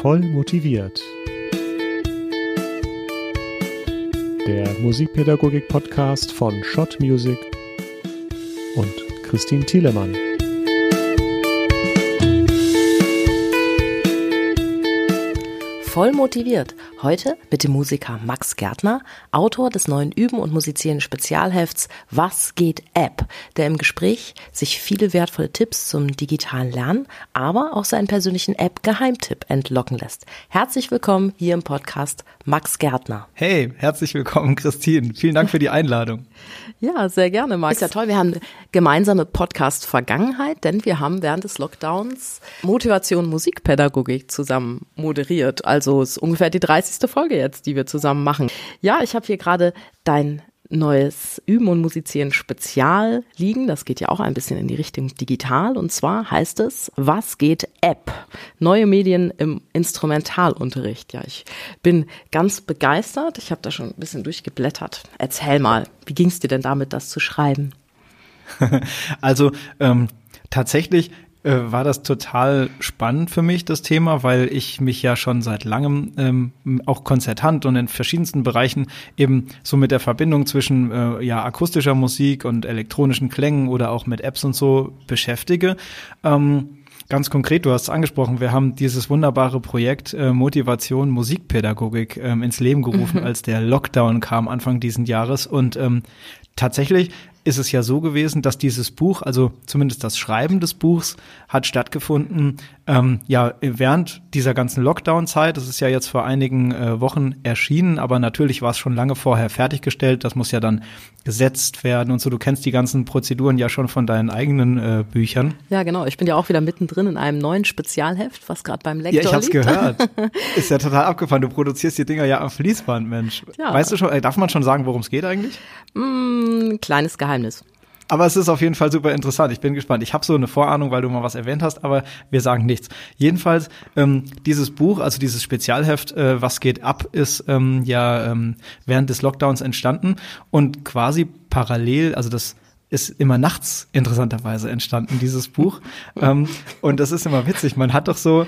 Voll motiviert. Der Musikpädagogik-Podcast von Schott Music und Christine Thielemann. Voll motiviert. Heute mit dem Musiker Max Gärtner, Autor des neuen Üben und Musizieren Spezialhefts Was geht App, der im Gespräch sich viele wertvolle Tipps zum digitalen Lernen, aber auch seinen persönlichen App-Geheimtipp entlocken lässt. Herzlich willkommen hier im Podcast Max Gärtner. Hey, herzlich willkommen Christine. Vielen Dank für die Einladung. ja, sehr gerne Max. Ist ja toll, wir haben eine gemeinsame Podcast-Vergangenheit, denn wir haben während des Lockdowns Motivation Musikpädagogik zusammen moderiert. Also ist ungefähr die 30 30. Folge jetzt, die wir zusammen machen. Ja, ich habe hier gerade dein neues Üben und Musizieren Spezial liegen. Das geht ja auch ein bisschen in die Richtung digital. Und zwar heißt es, was geht App? Neue Medien im Instrumentalunterricht. Ja, ich bin ganz begeistert. Ich habe da schon ein bisschen durchgeblättert. Erzähl mal, wie ging es dir denn damit, das zu schreiben? also ähm, tatsächlich äh, war das total spannend für mich, das Thema, weil ich mich ja schon seit langem ähm, auch konzertant und in verschiedensten Bereichen eben so mit der Verbindung zwischen äh, ja akustischer Musik und elektronischen Klängen oder auch mit Apps und so beschäftige. Ähm, Ganz konkret, du hast es angesprochen, wir haben dieses wunderbare Projekt äh, Motivation Musikpädagogik ähm, ins Leben gerufen, mhm. als der Lockdown kam Anfang diesen Jahres. Und ähm, tatsächlich ist es ja so gewesen, dass dieses Buch, also zumindest das Schreiben des Buchs, hat stattgefunden, ähm, ja, während dieser ganzen Lockdown-Zeit. Das ist ja jetzt vor einigen äh, Wochen erschienen, aber natürlich war es schon lange vorher fertiggestellt. Das muss ja dann gesetzt werden und so. Du kennst die ganzen Prozeduren ja schon von deinen eigenen äh, Büchern. Ja, genau. Ich bin ja auch wieder mittendrin in einem neuen Spezialheft, was gerade beim Lektor Ja, ich hab's liegt. gehört. ist ja total abgefahren. Du produzierst die Dinger ja am Fließband, Mensch. Ja. Weißt du schon, äh, darf man schon sagen, worum es geht eigentlich? Mm, kleines Geheimnis. Aber es ist auf jeden Fall super interessant. Ich bin gespannt. Ich habe so eine Vorahnung, weil du mal was erwähnt hast, aber wir sagen nichts. Jedenfalls, ähm, dieses Buch, also dieses Spezialheft, äh, Was geht ab, ist ähm, ja ähm, während des Lockdowns entstanden und quasi parallel, also das ist immer nachts interessanterweise entstanden, dieses Buch. ähm, und das ist immer witzig. Man hat doch so,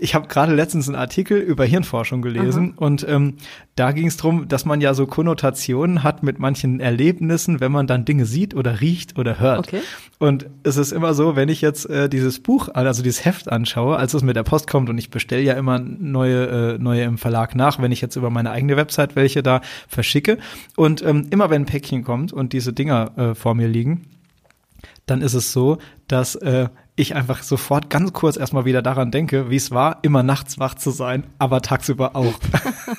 ich habe gerade letztens einen Artikel über Hirnforschung gelesen Aha. und ähm, da ging es darum, dass man ja so Konnotationen hat mit manchen Erlebnissen, wenn man dann Dinge sieht oder riecht oder hört. Okay. Und es ist immer so, wenn ich jetzt äh, dieses Buch, also dieses Heft anschaue, als es mit der Post kommt und ich bestelle ja immer neue, äh, neue im Verlag nach, wenn ich jetzt über meine eigene Website welche da verschicke. Und ähm, immer wenn ein Päckchen kommt und diese Dinger äh, vor mir liegen, dann ist es so, dass äh, ich einfach sofort ganz kurz erstmal wieder daran denke, wie es war, immer nachts wach zu sein, aber tagsüber auch.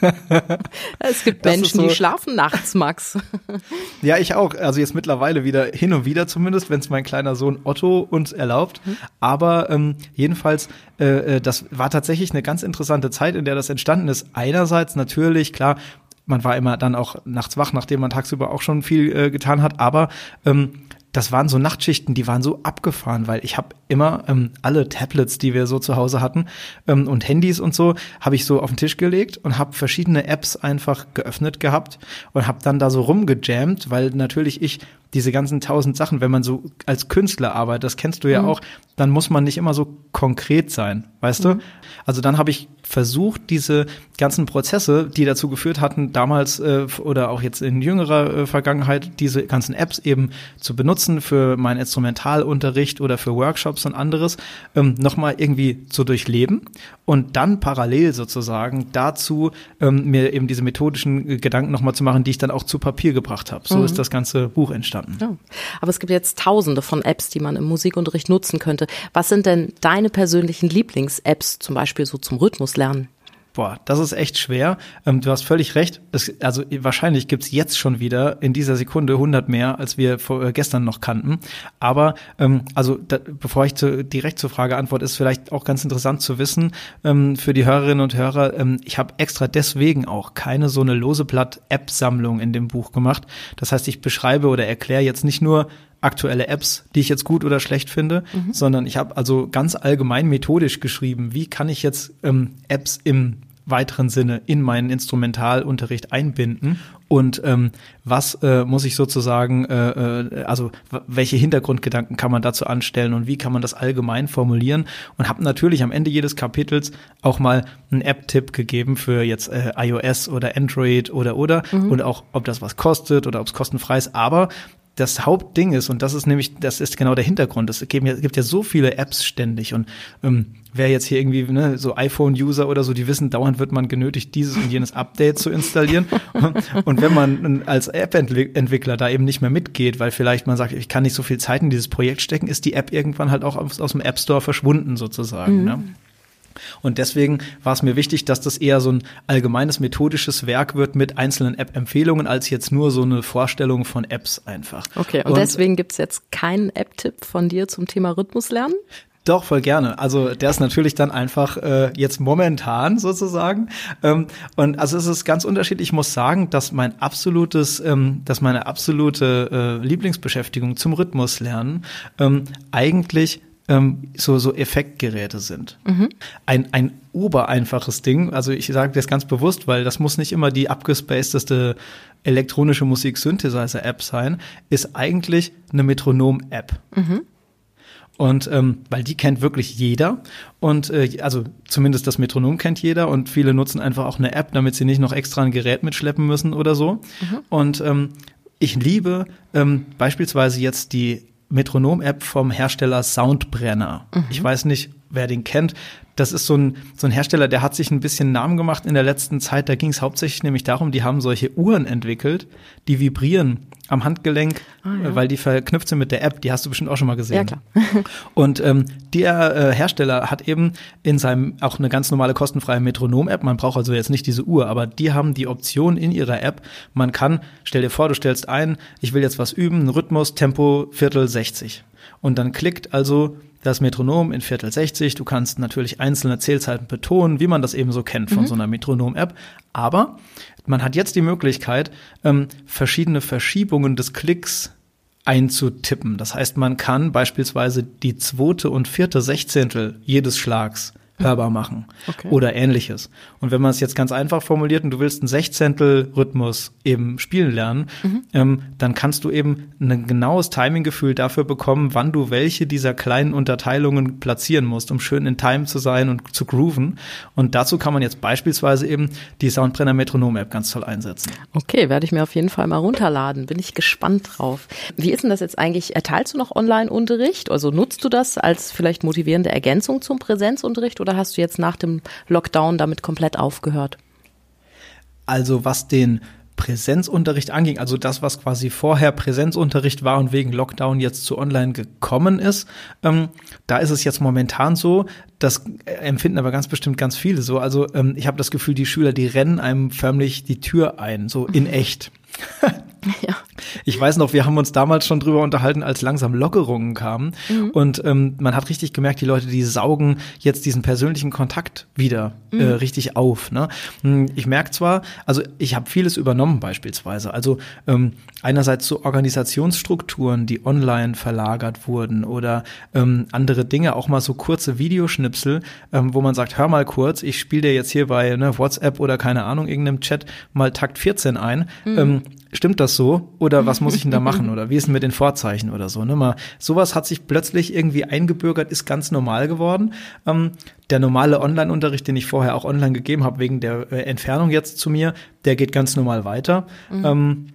es gibt das Menschen, so, die schlafen nachts, Max. ja, ich auch. Also jetzt mittlerweile wieder hin und wieder zumindest, wenn es mein kleiner Sohn Otto uns erlaubt. Mhm. Aber ähm, jedenfalls, äh, äh, das war tatsächlich eine ganz interessante Zeit, in der das entstanden ist. Einerseits natürlich, klar, man war immer dann auch nachts wach, nachdem man tagsüber auch schon viel äh, getan hat, aber ähm, das waren so Nachtschichten, die waren so abgefahren, weil ich habe immer ähm, alle Tablets, die wir so zu Hause hatten ähm, und Handys und so, habe ich so auf den Tisch gelegt und habe verschiedene Apps einfach geöffnet gehabt und habe dann da so rumgejammt, weil natürlich ich diese ganzen tausend Sachen, wenn man so als Künstler arbeitet, das kennst du ja mhm. auch, dann muss man nicht immer so konkret sein, weißt mhm. du? Also dann habe ich versucht, diese ganzen Prozesse, die dazu geführt hatten, damals äh, oder auch jetzt in jüngerer äh, Vergangenheit, diese ganzen Apps eben zu benutzen für meinen Instrumentalunterricht oder für Workshops und anderes, ähm, nochmal irgendwie zu durchleben und dann parallel sozusagen dazu ähm, mir eben diese methodischen Gedanken nochmal zu machen, die ich dann auch zu Papier gebracht habe. So mhm. ist das ganze Buch entstanden. Ja. Aber es gibt jetzt tausende von Apps, die man im Musikunterricht nutzen könnte. Was sind denn deine persönlichen Lieblings-Apps, zum Beispiel so zum Rhythmuslernen? Boah, das ist echt schwer. Ähm, du hast völlig recht. Es, also wahrscheinlich gibt's jetzt schon wieder in dieser Sekunde 100 mehr, als wir vor, äh, gestern noch kannten. Aber ähm, also da, bevor ich zu, direkt zur Frage antworte, ist vielleicht auch ganz interessant zu wissen ähm, für die Hörerinnen und Hörer. Ähm, ich habe extra deswegen auch keine so eine lose Blatt-App-Sammlung in dem Buch gemacht. Das heißt, ich beschreibe oder erkläre jetzt nicht nur aktuelle Apps, die ich jetzt gut oder schlecht finde, mhm. sondern ich habe also ganz allgemein methodisch geschrieben, wie kann ich jetzt ähm, Apps im weiteren Sinne in meinen Instrumentalunterricht einbinden, und ähm, was äh, muss ich sozusagen, äh, äh, also welche Hintergrundgedanken kann man dazu anstellen und wie kann man das allgemein formulieren? Und habe natürlich am Ende jedes Kapitels auch mal einen App-Tipp gegeben für jetzt äh, iOS oder Android oder oder. Mhm. und auch ob das was kostet oder ob es kostenfrei ist, aber das Hauptding ist, und das ist nämlich, das ist genau der Hintergrund. Es gibt ja, gibt ja so viele Apps ständig und ähm, wer jetzt hier irgendwie ne, so iPhone-User oder so, die wissen, dauernd wird man genötigt, dieses und jenes Update zu installieren. und wenn man als App-Entwickler da eben nicht mehr mitgeht, weil vielleicht man sagt, ich kann nicht so viel Zeit in dieses Projekt stecken, ist die App irgendwann halt auch aus, aus dem App Store verschwunden sozusagen. Mhm. Ne? Und deswegen war es mir wichtig, dass das eher so ein allgemeines methodisches Werk wird mit einzelnen App-Empfehlungen, als jetzt nur so eine Vorstellung von Apps einfach. Okay, und, und deswegen gibt's jetzt keinen App-Tipp von dir zum Thema Rhythmuslernen? Doch, voll gerne. Also der ist natürlich dann einfach äh, jetzt momentan sozusagen. Ähm, und also es ist ganz unterschiedlich. Ich muss sagen, dass mein absolutes, ähm, dass meine absolute äh, Lieblingsbeschäftigung zum Rhythmuslernen ähm, eigentlich ähm, so, so Effektgeräte sind. Mhm. Ein, ein obereinfaches Ding, also ich sage das ganz bewusst, weil das muss nicht immer die abgespacedeste elektronische Musik-Synthesizer-App sein, ist eigentlich eine Metronom-App. Mhm. Und ähm, weil die kennt wirklich jeder. Und äh, also zumindest das Metronom kennt jeder und viele nutzen einfach auch eine App, damit sie nicht noch extra ein Gerät mitschleppen müssen oder so. Mhm. Und ähm, ich liebe ähm, beispielsweise jetzt die Metronom-App vom Hersteller Soundbrenner. Mhm. Ich weiß nicht, wer den kennt. Das ist so ein, so ein Hersteller, der hat sich ein bisschen Namen gemacht in der letzten Zeit. Da ging es hauptsächlich nämlich darum, die haben solche Uhren entwickelt, die vibrieren am Handgelenk, ah, ja. weil die verknüpft sind mit der App. Die hast du bestimmt auch schon mal gesehen. Ja, klar. und ähm, der äh, Hersteller hat eben in seinem auch eine ganz normale kostenfreie Metronom-App. Man braucht also jetzt nicht diese Uhr, aber die haben die Option in ihrer App. Man kann, stell dir vor, du stellst ein, ich will jetzt was üben, Rhythmus, Tempo, Viertel 60. Und dann klickt also das Metronom in Viertel 60. Du kannst natürlich einzelne Zählzeiten betonen, wie man das eben so kennt von mhm. so einer Metronom-App. Aber man hat jetzt die Möglichkeit, ähm, verschiedene Verschiebungen des Klicks einzutippen. Das heißt, man kann beispielsweise die zweite und vierte Sechzehntel jedes Schlags hörbar machen okay. oder ähnliches. Und wenn man es jetzt ganz einfach formuliert und du willst einen Sechzehntel Rhythmus eben spielen lernen, mhm. ähm, dann kannst du eben ein genaues Timinggefühl dafür bekommen, wann du welche dieser kleinen Unterteilungen platzieren musst, um schön in Time zu sein und zu grooven. Und dazu kann man jetzt beispielsweise eben die Soundbrenner Metronom App ganz toll einsetzen. Okay, werde ich mir auf jeden Fall mal runterladen. Bin ich gespannt drauf. Wie ist denn das jetzt eigentlich? Erteilst du noch Online-Unterricht? Also nutzt du das als vielleicht motivierende Ergänzung zum Präsenzunterricht oder hast du jetzt nach dem Lockdown damit komplett aufgehört? Also was den Präsenzunterricht anging, also das, was quasi vorher Präsenzunterricht war und wegen Lockdown jetzt zu online gekommen ist, ähm, da ist es jetzt momentan so, das empfinden aber ganz bestimmt ganz viele so. Also ähm, ich habe das Gefühl, die Schüler, die rennen einem förmlich die Tür ein, so in echt. Ja. Ich weiß noch, wir haben uns damals schon drüber unterhalten, als langsam Lockerungen kamen. Mhm. Und ähm, man hat richtig gemerkt, die Leute, die saugen jetzt diesen persönlichen Kontakt wieder äh, mhm. äh, richtig auf. Ne? Hm, ich merke zwar, also ich habe vieles übernommen beispielsweise. Also ähm, einerseits so Organisationsstrukturen, die online verlagert wurden oder ähm, andere Dinge, auch mal so kurze Videoschnipsel, ähm, wo man sagt, hör mal kurz, ich spiele dir jetzt hier bei ne, WhatsApp oder keine Ahnung, irgendeinem Chat mal Takt 14 ein. Mhm. Ähm, stimmt das so? Oder was muss ich denn da machen? Oder wie ist denn mit den Vorzeichen oder so? Ne? Mal, sowas hat sich plötzlich irgendwie eingebürgert, ist ganz normal geworden. Ähm, der normale Online-Unterricht, den ich vorher auch online gegeben habe, wegen der äh, Entfernung jetzt zu mir, der geht ganz normal weiter. Mhm. Ähm,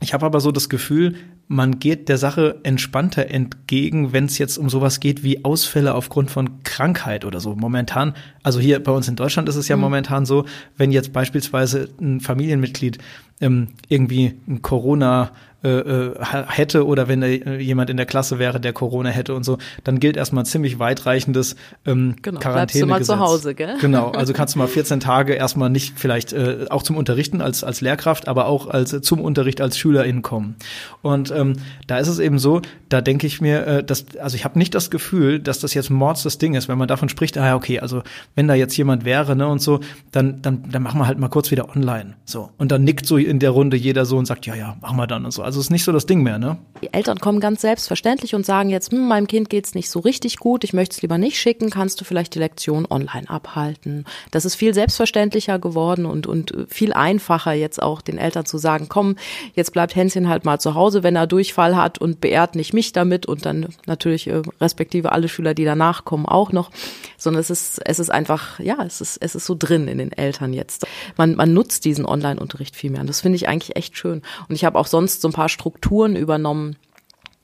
ich habe aber so das Gefühl, man geht der Sache entspannter entgegen, wenn es jetzt um sowas geht wie Ausfälle aufgrund von Krankheit oder so. Momentan, also hier bei uns in Deutschland ist es ja mhm. momentan so, wenn jetzt beispielsweise ein Familienmitglied ähm, irgendwie ein Corona äh, äh hätte oder wenn äh, jemand in der Klasse wäre, der Corona hätte und so, dann gilt erstmal ein ziemlich weitreichendes ähm, genau, Quarantänegesetz. Bleibst du mal zu Hause, gell? Genau, also kannst du mal 14 Tage erstmal nicht vielleicht äh, auch zum Unterrichten als als Lehrkraft, aber auch als zum Unterricht als Schülerin kommen. Und ähm, da ist es eben so, da denke ich mir, äh, dass, also ich habe nicht das Gefühl, dass das jetzt Mords das Ding ist, wenn man davon spricht, ah ja, okay, also wenn da jetzt jemand wäre, ne, und so, dann, dann, dann machen wir halt mal kurz wieder online. So. Und dann nickt so in der Runde jeder so und sagt, ja, ja, machen wir dann und so. Also ist nicht so das Ding mehr, ne? Die Eltern kommen ganz selbstverständlich und sagen jetzt, hm, meinem Kind geht's nicht so richtig gut, ich möchte es lieber nicht schicken, kannst du vielleicht die Lektion online abhalten. Das ist viel selbstverständlicher geworden und, und viel einfacher jetzt auch den Eltern zu sagen, komm, jetzt bleibt Hänschen halt mal zu Hause, wenn er Durchfall hat und beehrt nicht mich damit und dann natürlich äh, respektive alle Schüler, die danach kommen, auch noch, sondern es ist, es ist einfach, ja, es ist, es ist so drin in den Eltern jetzt. Man, man nutzt diesen Online-Unterricht viel mehr und das finde ich eigentlich echt schön. Und ich habe auch sonst so ein paar Strukturen übernommen,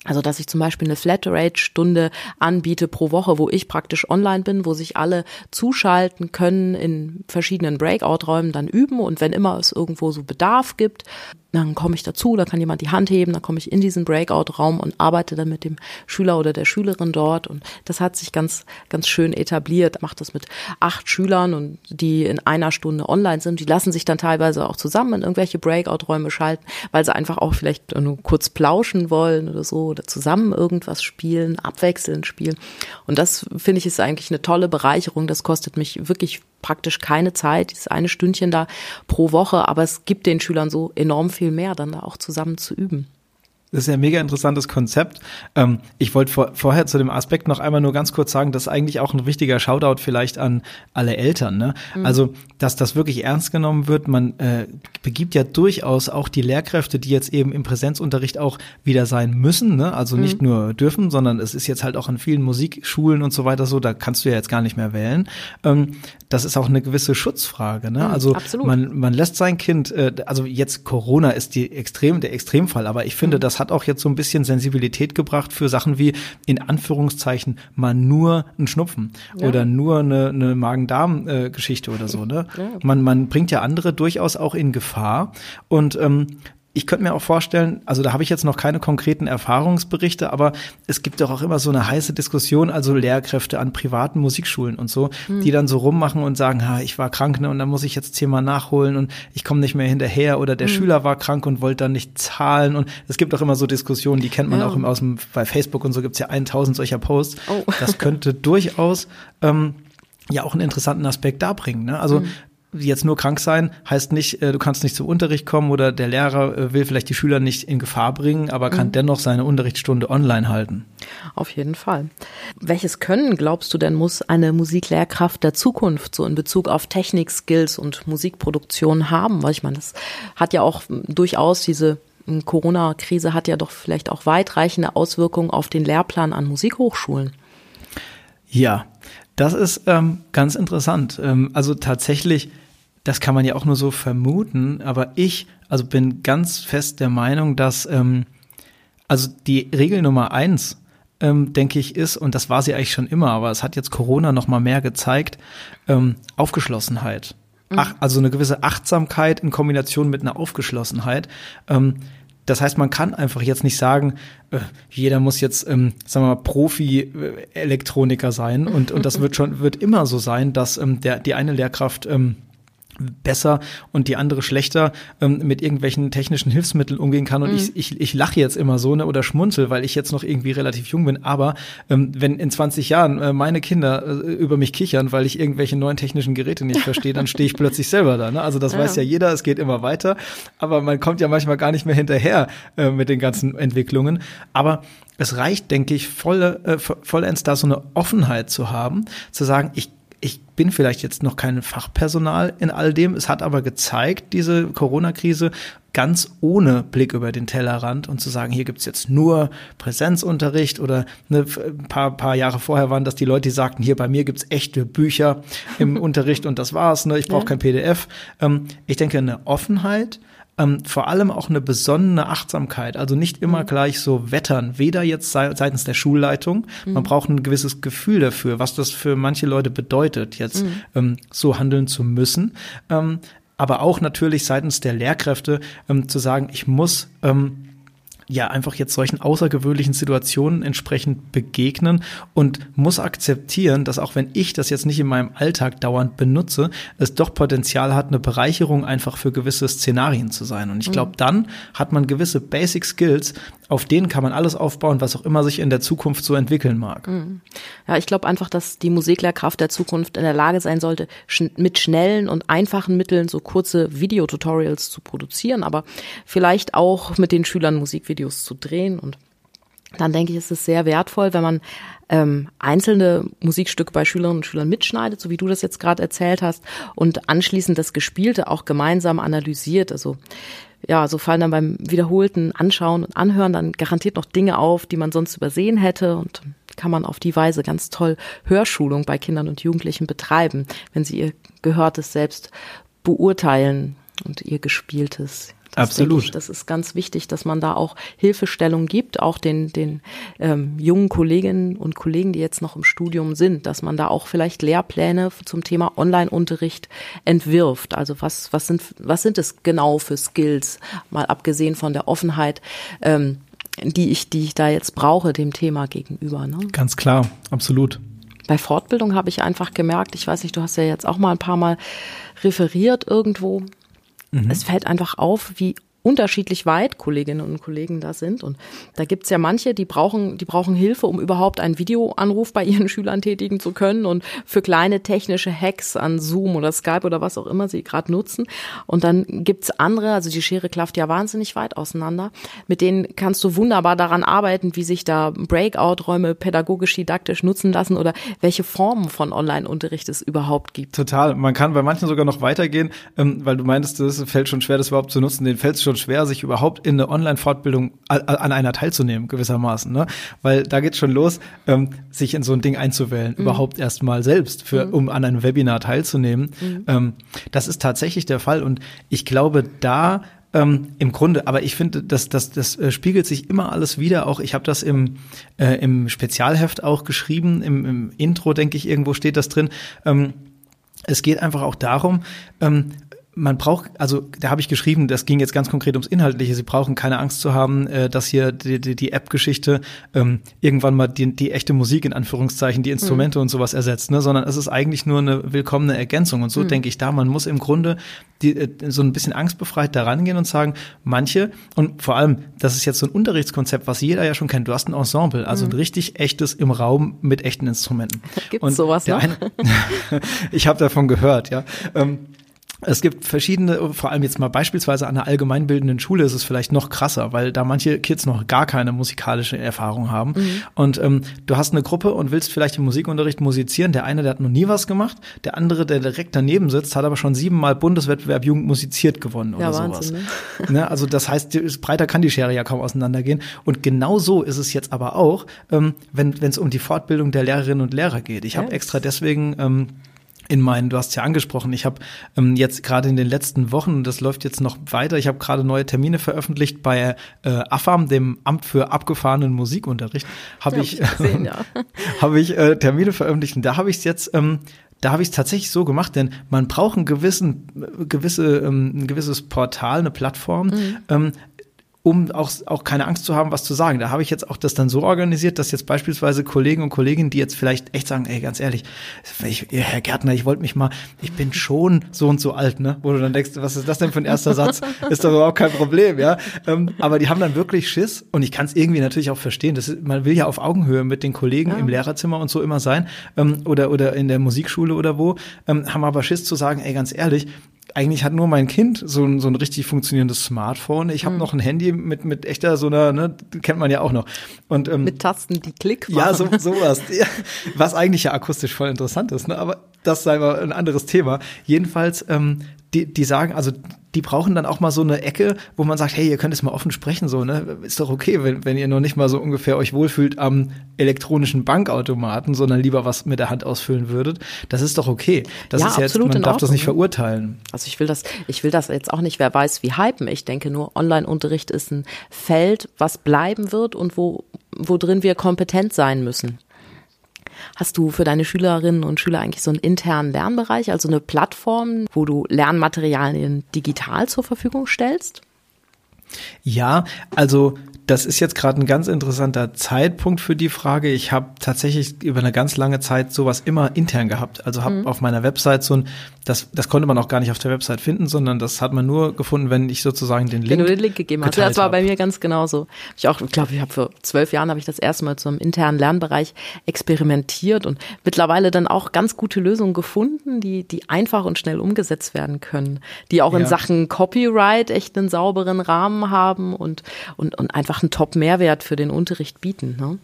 also, dass ich zum Beispiel eine Flatrate-Stunde anbiete pro Woche, wo ich praktisch online bin, wo sich alle zuschalten können in verschiedenen Breakout-Räumen dann üben und wenn immer es irgendwo so Bedarf gibt, dann komme ich dazu, da kann jemand die Hand heben, dann komme ich in diesen Breakout-Raum und arbeite dann mit dem Schüler oder der Schülerin dort. Und das hat sich ganz, ganz schön etabliert. Macht das mit acht Schülern und die in einer Stunde online sind. Die lassen sich dann teilweise auch zusammen in irgendwelche Breakout-Räume schalten, weil sie einfach auch vielleicht nur kurz plauschen wollen oder so oder zusammen irgendwas spielen, abwechselnd spielen. Und das finde ich ist eigentlich eine tolle Bereicherung. Das kostet mich wirklich praktisch keine Zeit, dieses eine Stündchen da pro Woche, aber es gibt den Schülern so enorm viel mehr, dann da auch zusammen zu üben. Das ist ja ein mega interessantes Konzept. Ähm, ich wollte vor, vorher zu dem Aspekt noch einmal nur ganz kurz sagen, das ist eigentlich auch ein wichtiger Shoutout vielleicht an alle Eltern. Ne? Mhm. Also, dass das wirklich ernst genommen wird. Man äh, begibt ja durchaus auch die Lehrkräfte, die jetzt eben im Präsenzunterricht auch wieder sein müssen. Ne? Also nicht mhm. nur dürfen, sondern es ist jetzt halt auch in vielen Musikschulen und so weiter so, da kannst du ja jetzt gar nicht mehr wählen. Ähm, das ist auch eine gewisse Schutzfrage. Ne? Mhm, also Absolut. man, man lässt sein Kind, äh, also jetzt Corona ist die extrem, der Extremfall, aber ich finde, mhm. das hat auch jetzt so ein bisschen Sensibilität gebracht für Sachen wie in Anführungszeichen mal nur ein Schnupfen ja. oder nur eine, eine Magen-Darm-Geschichte oder so. Ne? Ja. Man, man bringt ja andere durchaus auch in Gefahr und ähm, ich könnte mir auch vorstellen, also da habe ich jetzt noch keine konkreten Erfahrungsberichte, aber es gibt doch auch immer so eine heiße Diskussion, also Lehrkräfte an privaten Musikschulen und so, hm. die dann so rummachen und sagen, ha, ich war krank ne, und dann muss ich jetzt zehnmal nachholen und ich komme nicht mehr hinterher oder der hm. Schüler war krank und wollte dann nicht zahlen und es gibt auch immer so Diskussionen, die kennt man ja. auch im, aus dem, bei Facebook und so gibt's ja 1000 solcher Posts. Oh. Das könnte durchaus ähm, ja auch einen interessanten Aspekt darbringen. Ne? Also mhm jetzt nur krank sein heißt nicht, äh, du kannst nicht zum Unterricht kommen oder der Lehrer äh, will vielleicht die Schüler nicht in Gefahr bringen, aber kann mhm. dennoch seine Unterrichtsstunde online halten. Auf jeden Fall. Welches Können, glaubst du denn, muss eine Musiklehrkraft der Zukunft so in Bezug auf Technik-Skills und Musikproduktion haben? Weil ich meine, das hat ja auch durchaus diese hm, Corona-Krise hat ja doch vielleicht auch weitreichende Auswirkungen auf den Lehrplan an Musikhochschulen. Ja, das ist ähm, ganz interessant. Ähm, also tatsächlich das kann man ja auch nur so vermuten, aber ich, also bin ganz fest der Meinung, dass ähm, also die Regel Nummer eins, ähm, denke ich, ist, und das war sie eigentlich schon immer, aber es hat jetzt Corona noch mal mehr gezeigt, ähm, Aufgeschlossenheit. Mhm. Ach, also eine gewisse Achtsamkeit in Kombination mit einer Aufgeschlossenheit. Ähm, das heißt, man kann einfach jetzt nicht sagen, äh, jeder muss jetzt, ähm, sagen wir mal, Profi-Elektroniker sein und, und das wird schon, wird immer so sein, dass ähm, der, die eine Lehrkraft ähm, besser und die andere schlechter ähm, mit irgendwelchen technischen Hilfsmitteln umgehen kann. Und mhm. ich, ich, ich lache jetzt immer so ne, oder schmunzel, weil ich jetzt noch irgendwie relativ jung bin. Aber ähm, wenn in 20 Jahren äh, meine Kinder äh, über mich kichern, weil ich irgendwelche neuen technischen Geräte nicht verstehe, dann stehe ich plötzlich selber da. Ne? Also das ja. weiß ja jeder, es geht immer weiter. Aber man kommt ja manchmal gar nicht mehr hinterher äh, mit den ganzen Entwicklungen. Aber es reicht, denke ich, voll, äh, vollends da so eine Offenheit zu haben, zu sagen, ich ich bin vielleicht jetzt noch kein Fachpersonal in all dem. Es hat aber gezeigt, diese Corona-Krise, ganz ohne Blick über den Tellerrand und zu sagen, hier gibt's jetzt nur Präsenzunterricht oder ne, ein paar, paar Jahre vorher waren das die Leute, die sagten, hier bei mir gibt's echte Bücher im Unterricht und das war's, ne, ich brauche ja. kein PDF. Ähm, ich denke, eine Offenheit, ähm, vor allem auch eine besonnene Achtsamkeit, also nicht immer mhm. gleich so wettern, weder jetzt seitens der Schulleitung, mhm. man braucht ein gewisses Gefühl dafür, was das für manche Leute bedeutet, jetzt mhm. ähm, so handeln zu müssen, ähm, aber auch natürlich seitens der Lehrkräfte ähm, zu sagen, ich muss ähm, ja einfach jetzt solchen außergewöhnlichen Situationen entsprechend begegnen und muss akzeptieren, dass auch wenn ich das jetzt nicht in meinem Alltag dauernd benutze, es doch Potenzial hat, eine Bereicherung einfach für gewisse Szenarien zu sein. Und ich glaube, mhm. dann hat man gewisse Basic Skills, auf denen kann man alles aufbauen, was auch immer sich in der Zukunft so entwickeln mag. Mhm. Ja, ich glaube einfach, dass die Musiklehrkraft der Zukunft in der Lage sein sollte, schn mit schnellen und einfachen Mitteln so kurze Videotutorials zu produzieren, aber vielleicht auch mit den Schülern Musikvideos zu drehen und dann denke ich, ist es sehr wertvoll, wenn man ähm, einzelne Musikstücke bei Schülerinnen und Schülern mitschneidet, so wie du das jetzt gerade erzählt hast, und anschließend das Gespielte auch gemeinsam analysiert. Also ja, so fallen dann beim wiederholten Anschauen und Anhören dann garantiert noch Dinge auf, die man sonst übersehen hätte und kann man auf die Weise ganz toll Hörschulung bei Kindern und Jugendlichen betreiben, wenn sie ihr Gehörtes selbst beurteilen und ihr Gespieltes. Das Absolut. Ich, das ist ganz wichtig, dass man da auch Hilfestellung gibt, auch den, den ähm, jungen Kolleginnen und Kollegen, die jetzt noch im Studium sind, dass man da auch vielleicht Lehrpläne zum Thema Online-Unterricht entwirft. Also was, was, sind, was sind es genau für Skills, mal abgesehen von der Offenheit, ähm, die, ich, die ich da jetzt brauche dem Thema gegenüber. Ne? Ganz klar, absolut. Bei Fortbildung habe ich einfach gemerkt, ich weiß nicht, du hast ja jetzt auch mal ein paar Mal referiert irgendwo, Mhm. Es fällt einfach auf, wie unterschiedlich weit Kolleginnen und Kollegen da sind. Und da gibt's ja manche, die brauchen, die brauchen Hilfe, um überhaupt einen Videoanruf bei ihren Schülern tätigen zu können und für kleine technische Hacks an Zoom oder Skype oder was auch immer sie gerade nutzen. Und dann gibt's andere, also die Schere klafft ja wahnsinnig weit auseinander. Mit denen kannst du wunderbar daran arbeiten, wie sich da Breakout-Räume pädagogisch didaktisch nutzen lassen oder welche Formen von Online-Unterricht es überhaupt gibt. Total. Man kann bei manchen sogar noch weitergehen, ähm, weil du meintest, es fällt schon schwer, das überhaupt zu nutzen. Den fällt schon schon schwer, sich überhaupt in eine Online-Fortbildung an einer teilzunehmen, gewissermaßen. Ne? Weil da geht schon los, ähm, sich in so ein Ding einzuwählen, mhm. überhaupt erst mal selbst, für, mhm. um an einem Webinar teilzunehmen. Mhm. Ähm, das ist tatsächlich der Fall. Und ich glaube, da ähm, im Grunde, aber ich finde, das, das, das äh, spiegelt sich immer alles wieder. Auch ich habe das im, äh, im Spezialheft auch geschrieben, im, im Intro, denke ich, irgendwo steht das drin. Ähm, es geht einfach auch darum, ähm, man braucht, also da habe ich geschrieben, das ging jetzt ganz konkret ums Inhaltliche. Sie brauchen keine Angst zu haben, äh, dass hier die, die, die App-Geschichte ähm, irgendwann mal die, die echte Musik in Anführungszeichen, die Instrumente mhm. und sowas ersetzt, ne? sondern es ist eigentlich nur eine willkommene Ergänzung. Und so mhm. denke ich da, man muss im Grunde die, äh, so ein bisschen angstbefreit da rangehen und sagen, manche, und vor allem, das ist jetzt so ein Unterrichtskonzept, was jeder ja schon kennt, du hast ein Ensemble, also mhm. ein richtig echtes im Raum mit echten Instrumenten. Gibt sowas noch? Eine, ich habe davon gehört, ja. Ähm, es gibt verschiedene, vor allem jetzt mal beispielsweise an einer allgemeinbildenden Schule ist es vielleicht noch krasser, weil da manche Kids noch gar keine musikalische Erfahrung haben. Mhm. Und ähm, du hast eine Gruppe und willst vielleicht im Musikunterricht musizieren. Der eine, der hat noch nie was gemacht. Der andere, der direkt daneben sitzt, hat aber schon siebenmal Bundeswettbewerb Jugend musiziert gewonnen oder ja, Wahnsinn, sowas. Ne? ne? Also das heißt, breiter kann die Schere ja kaum auseinandergehen. Und genau so ist es jetzt aber auch, ähm, wenn es um die Fortbildung der Lehrerinnen und Lehrer geht. Ich habe extra deswegen ähm, in meinen, du hast ja angesprochen, ich habe ähm, jetzt gerade in den letzten Wochen, das läuft jetzt noch weiter, ich habe gerade neue Termine veröffentlicht bei äh, AFAM, dem Amt für abgefahrenen Musikunterricht, habe ja, ich, gesehen, ja. habe ich äh, Termine veröffentlicht und da habe ich es jetzt ähm, da habe ich es tatsächlich so gemacht, denn man braucht einen gewissen, gewisse, ähm, ein gewisses Portal, eine Plattform, mhm. ähm, um auch, auch keine Angst zu haben, was zu sagen. Da habe ich jetzt auch das dann so organisiert, dass jetzt beispielsweise Kollegen und Kolleginnen, die jetzt vielleicht echt sagen, ey, ganz ehrlich, ich, Herr Gärtner, ich wollte mich mal, ich bin schon so und so alt, ne? Wo du dann denkst, was ist das denn für ein erster Satz? Ist doch überhaupt kein Problem, ja? Ähm, aber die haben dann wirklich Schiss und ich kann es irgendwie natürlich auch verstehen. Das ist, man will ja auf Augenhöhe mit den Kollegen ja. im Lehrerzimmer und so immer sein ähm, oder, oder in der Musikschule oder wo, ähm, haben aber Schiss zu sagen, ey, ganz ehrlich, eigentlich hat nur mein Kind so ein, so ein richtig funktionierendes Smartphone. Ich habe mhm. noch ein Handy mit, mit echter so einer, ne, kennt man ja auch noch. Und, ähm, mit Tasten, die Klick machen. Ja, so, sowas. was eigentlich ja akustisch voll interessant ist, ne? aber das sei mal ein anderes Thema. Jedenfalls, ähm, die, die sagen, also die brauchen dann auch mal so eine Ecke, wo man sagt, hey, ihr könnt es mal offen sprechen, so, ne? Ist doch okay, wenn, wenn ihr noch nicht mal so ungefähr euch wohlfühlt am elektronischen Bankautomaten, sondern lieber was mit der Hand ausfüllen würdet. Das ist doch okay. Das ja, ist jetzt, man darf Ordnung. das nicht verurteilen. Also ich will das, ich will das jetzt auch nicht, wer weiß, wie hypen. Ich denke nur, Online-Unterricht ist ein Feld, was bleiben wird und wo, wo drin wir kompetent sein müssen. Hast du für deine Schülerinnen und Schüler eigentlich so einen internen Lernbereich, also eine Plattform, wo du Lernmaterialien digital zur Verfügung stellst? Ja, also das ist jetzt gerade ein ganz interessanter Zeitpunkt für die Frage. Ich habe tatsächlich über eine ganz lange Zeit sowas immer intern gehabt. Also habe mhm. auf meiner Website so ein, das, das konnte man auch gar nicht auf der Website finden, sondern das hat man nur gefunden, wenn ich sozusagen den Link. Wenn du den Link gegeben hast. Das war bei mir ganz genauso. Ich auch, ich glaube, ich habe vor zwölf Jahren habe ich das erste Mal zu einem internen Lernbereich experimentiert und mittlerweile dann auch ganz gute Lösungen gefunden, die, die einfach und schnell umgesetzt werden können, die auch in Sachen Copyright echt einen sauberen Rahmen haben und, und, und einfach einfach einen Top-Mehrwert für den Unterricht bieten. Ne?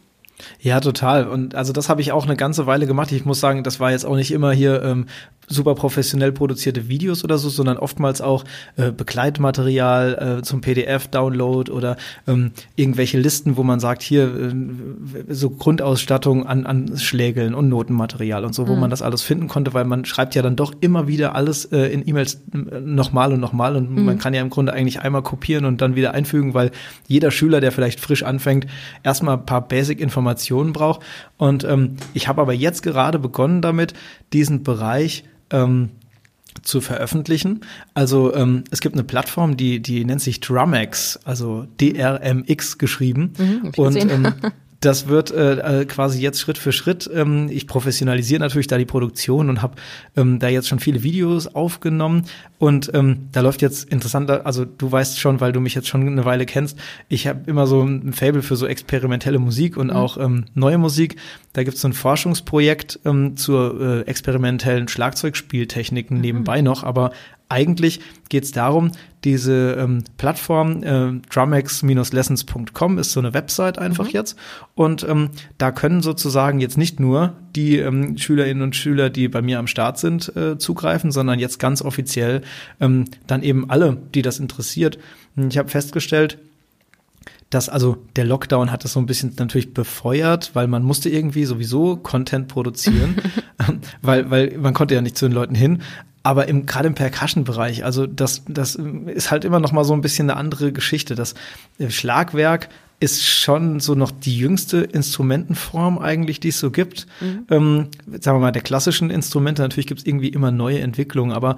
Ja, total. Und also das habe ich auch eine ganze Weile gemacht. Ich muss sagen, das war jetzt auch nicht immer hier ähm, super professionell produzierte Videos oder so, sondern oftmals auch äh, Begleitmaterial äh, zum PDF-Download oder ähm, irgendwelche Listen, wo man sagt, hier äh, so Grundausstattung an, an Schlägeln und Notenmaterial und so, wo mhm. man das alles finden konnte, weil man schreibt ja dann doch immer wieder alles äh, in E-Mails äh, nochmal und nochmal und mhm. man kann ja im Grunde eigentlich einmal kopieren und dann wieder einfügen, weil jeder Schüler, der vielleicht frisch anfängt, erstmal ein paar Basic-Informationen braucht. Und ähm, ich habe aber jetzt gerade begonnen damit, diesen Bereich ähm, zu veröffentlichen. Also ähm, es gibt eine Plattform, die die nennt sich Drumex, also DRMX geschrieben. Mhm, und ähm, das wird äh, äh, quasi jetzt Schritt für Schritt. Ähm, ich professionalisiere natürlich da die Produktion und habe ähm, da jetzt schon viele Videos aufgenommen. Und ähm, da läuft jetzt interessanter, also du weißt schon, weil du mich jetzt schon eine Weile kennst, ich habe immer so ein Fable für so experimentelle Musik und mhm. auch ähm, neue Musik. Da gibt es so ein Forschungsprojekt ähm, zur äh, experimentellen Schlagzeugspieltechniken mhm. nebenbei noch, aber eigentlich geht es darum, diese ähm, Plattform äh, drumex-lessons.com ist so eine Website einfach mhm. jetzt und ähm, da können sozusagen jetzt nicht nur die ähm, Schülerinnen und Schüler, die bei mir am Start sind, äh, zugreifen, sondern jetzt ganz offiziell ähm, dann eben alle, die das interessiert. Ich habe festgestellt, dass also der Lockdown hat das so ein bisschen natürlich befeuert, weil man musste irgendwie sowieso Content produzieren, weil weil man konnte ja nicht zu den Leuten hin aber im, gerade im Percussion-Bereich, also das, das ist halt immer noch mal so ein bisschen eine andere Geschichte. Das äh, Schlagwerk ist schon so noch die jüngste Instrumentenform eigentlich, die es so gibt. Mhm. Ähm, sagen wir mal, der klassischen Instrumente, natürlich gibt es irgendwie immer neue Entwicklungen, aber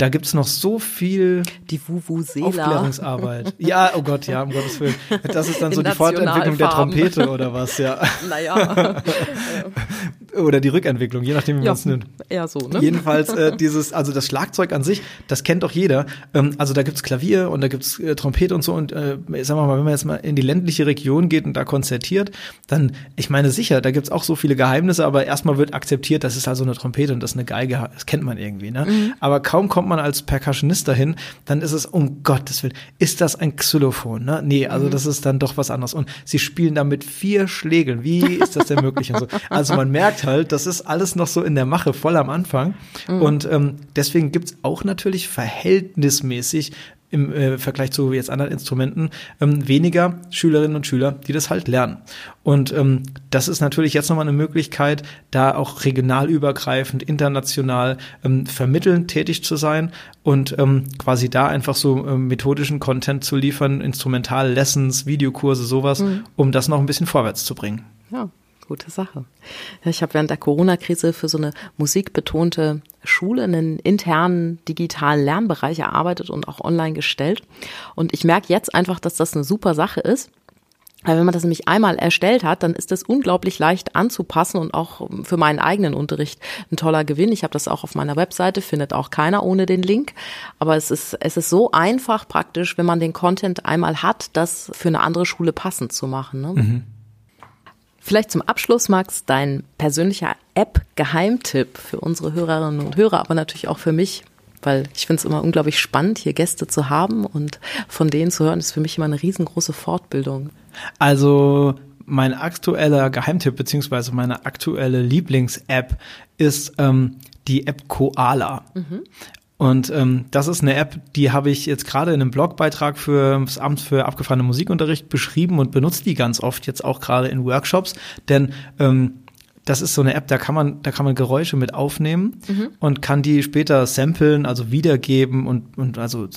da gibt's noch so viel die Aufklärungsarbeit. ja, oh Gott, ja, um Gottes Willen. Das ist dann so die Fortentwicklung der Trompete oder was, ja. Naja. oder die Rückentwicklung, je nachdem, wie ja, man es nimmt. Eher so, ne? Jedenfalls äh, dieses, also das Schlagzeug an sich, das kennt doch jeder. Ähm, also da gibt's Klavier und da gibt's äh, Trompete und so. Und äh, sagen wir mal, wenn man jetzt mal in die ländliche Region geht und da konzertiert, dann, ich meine sicher, da gibt's auch so viele Geheimnisse, aber erstmal wird akzeptiert, das ist also eine Trompete und das ist eine Geige, das kennt man irgendwie, ne? Mhm. Aber kaum kommt man als Percussionist dahin, dann ist es, um Gottes Willen, ist das ein Xylophon? Ne? Nee, also mhm. das ist dann doch was anderes. Und sie spielen da mit vier Schlägeln. Wie ist das denn möglich? und so. Also man merkt halt, das ist alles noch so in der Mache, voll am Anfang. Mhm. Und ähm, deswegen gibt's auch natürlich verhältnismäßig im äh, Vergleich zu jetzt anderen Instrumenten ähm, weniger Schülerinnen und Schüler, die das halt lernen. Und ähm, das ist natürlich jetzt nochmal eine Möglichkeit, da auch regionalübergreifend, international ähm, vermittelnd tätig zu sein und ähm, quasi da einfach so ähm, methodischen Content zu liefern, Instrumental-Lessons, Videokurse, sowas, mhm. um das noch ein bisschen vorwärts zu bringen. Ja gute Sache. Ich habe während der Corona-Krise für so eine musikbetonte Schule einen internen digitalen Lernbereich erarbeitet und auch online gestellt. Und ich merke jetzt einfach, dass das eine super Sache ist. Weil wenn man das nämlich einmal erstellt hat, dann ist das unglaublich leicht anzupassen und auch für meinen eigenen Unterricht ein toller Gewinn. Ich habe das auch auf meiner Webseite, findet auch keiner ohne den Link. Aber es ist, es ist so einfach praktisch, wenn man den Content einmal hat, das für eine andere Schule passend zu machen. Ne? Mhm. Vielleicht zum Abschluss, Max, dein persönlicher App-Geheimtipp für unsere Hörerinnen und Hörer, aber natürlich auch für mich, weil ich finde es immer unglaublich spannend, hier Gäste zu haben und von denen zu hören, ist für mich immer eine riesengroße Fortbildung. Also mein aktueller Geheimtipp beziehungsweise meine aktuelle Lieblings-App ist ähm, die App Koala. Mhm. Und ähm, das ist eine App, die habe ich jetzt gerade in einem Blogbeitrag für das Amt für abgefahrene Musikunterricht beschrieben und benutze die ganz oft jetzt auch gerade in Workshops, denn ähm, das ist so eine App, da kann man, da kann man Geräusche mit aufnehmen mhm. und kann die später samplen, also wiedergeben und, und also äh,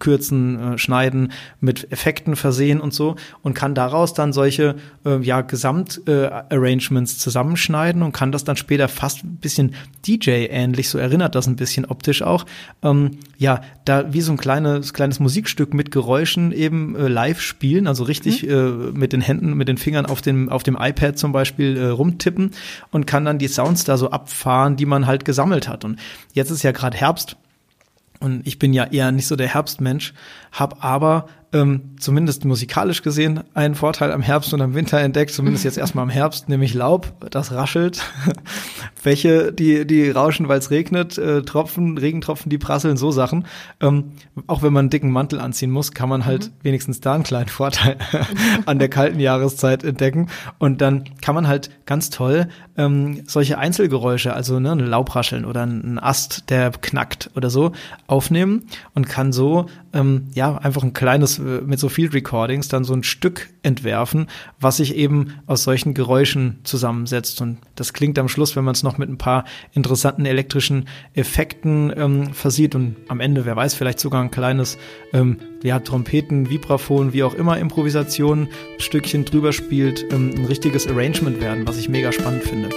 kürzen, äh, schneiden, mit Effekten versehen und so und kann daraus dann solche äh, ja Gesamtarrangements äh, zusammenschneiden und kann das dann später fast ein bisschen DJ-ähnlich, so erinnert das ein bisschen optisch auch, ähm, ja, da wie so ein kleines, kleines Musikstück mit Geräuschen eben äh, live spielen, also richtig mhm. äh, mit den Händen, mit den Fingern auf dem, auf dem iPad zum Beispiel äh, rumtippen und kann dann die Sounds da so abfahren, die man halt gesammelt hat. Und jetzt ist ja gerade Herbst und ich bin ja eher nicht so der Herbstmensch, hab aber ähm, zumindest musikalisch gesehen einen Vorteil am Herbst und am Winter entdeckt, zumindest jetzt erstmal am Herbst, nämlich Laub, das raschelt, welche, die, die rauschen, weil es regnet, äh, Tropfen, Regentropfen, die prasseln, so Sachen. Ähm, auch wenn man einen dicken Mantel anziehen muss, kann man halt mhm. wenigstens da einen kleinen Vorteil an der kalten Jahreszeit entdecken. Und dann kann man halt ganz toll ähm, solche Einzelgeräusche, also ne, ein Laubrascheln oder ein Ast, der knackt oder so, aufnehmen und kann so ähm, ja einfach ein kleines mit so Field Recordings dann so ein Stück entwerfen, was sich eben aus solchen Geräuschen zusammensetzt. Und das klingt am Schluss, wenn man es noch mit ein paar interessanten elektrischen Effekten ähm, versieht und am Ende, wer weiß, vielleicht sogar ein kleines ähm, ja, Trompeten, Vibraphon, wie auch immer, Improvisation, Stückchen drüber spielt, ähm, ein richtiges Arrangement werden, was ich mega spannend finde.